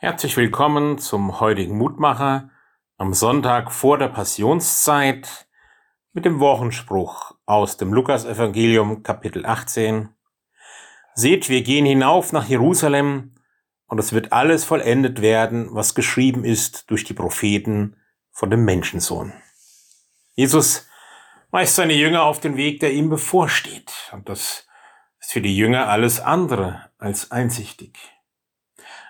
Herzlich willkommen zum heutigen Mutmacher am Sonntag vor der Passionszeit mit dem Wochenspruch aus dem Lukasevangelium Kapitel 18. Seht, wir gehen hinauf nach Jerusalem und es wird alles vollendet werden, was geschrieben ist durch die Propheten von dem Menschensohn. Jesus weist seine Jünger auf den Weg, der ihm bevorsteht. Und das ist für die Jünger alles andere als einsichtig.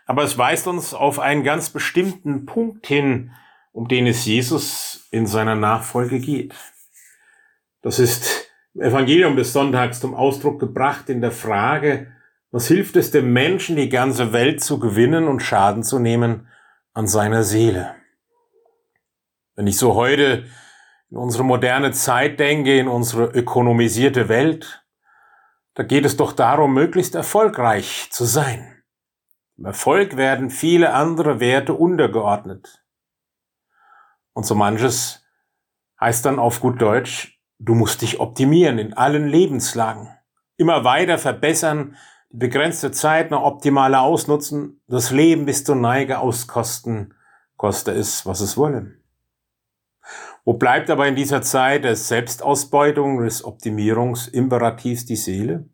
Aber es weist uns auf einen ganz bestimmten Punkt hin, um den es Jesus in seiner Nachfolge geht. Das ist im Evangelium des Sonntags zum Ausdruck gebracht in der Frage, was hilft es dem Menschen, die ganze Welt zu gewinnen und Schaden zu nehmen an seiner Seele? Wenn ich so heute in unsere moderne Zeit denke, in unsere ökonomisierte Welt, da geht es doch darum, möglichst erfolgreich zu sein. Im Erfolg werden viele andere Werte untergeordnet. Und so manches heißt dann auf gut Deutsch, du musst dich optimieren in allen Lebenslagen. Immer weiter verbessern, die begrenzte Zeit noch optimaler ausnutzen, das Leben bis zur Neige auskosten, koste es, was es wolle. Wo bleibt aber in dieser Zeit der Selbstausbeutung, des Optimierungsimperativs die Seele?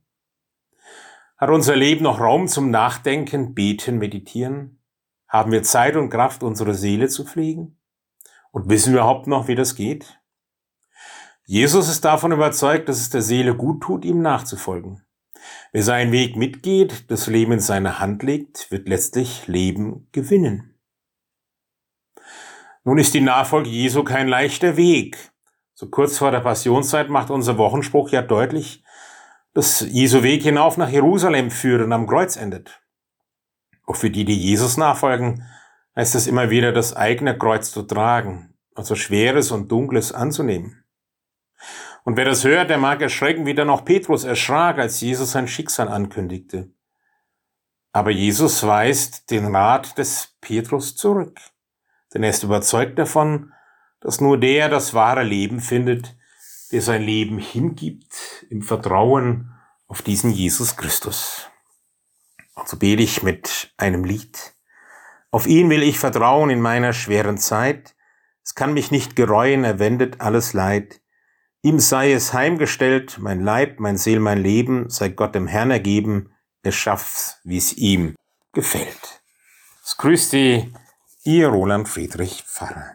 Hat unser Leben noch Raum zum Nachdenken, Beten, Meditieren? Haben wir Zeit und Kraft, unsere Seele zu pflegen? Und wissen wir überhaupt noch, wie das geht? Jesus ist davon überzeugt, dass es der Seele gut tut, ihm nachzufolgen. Wer seinen Weg mitgeht, das Leben in seine Hand legt, wird letztlich Leben gewinnen. Nun ist die Nachfolge Jesu kein leichter Weg. So kurz vor der Passionszeit macht unser Wochenspruch ja deutlich, dass Jesu Weg hinauf nach Jerusalem führt und am Kreuz endet. Auch für die, die Jesus nachfolgen, heißt es immer wieder, das eigene Kreuz zu tragen, also Schweres und Dunkles anzunehmen. Und wer das hört, der mag erschrecken, wie dann auch Petrus erschrak, als Jesus sein Schicksal ankündigte. Aber Jesus weist den Rat des Petrus zurück, denn er ist überzeugt davon, dass nur der das wahre Leben findet, der sein Leben hingibt im Vertrauen auf diesen Jesus Christus. Also bete ich mit einem Lied. Auf ihn will ich vertrauen in meiner schweren Zeit. Es kann mich nicht gereuen, er wendet alles Leid. Ihm sei es heimgestellt, mein Leib, mein Seel, mein Leben, sei Gott dem Herrn ergeben, er schafft's, wie's ihm gefällt. Es grüßt Sie, Ihr Roland Friedrich Pfarrer.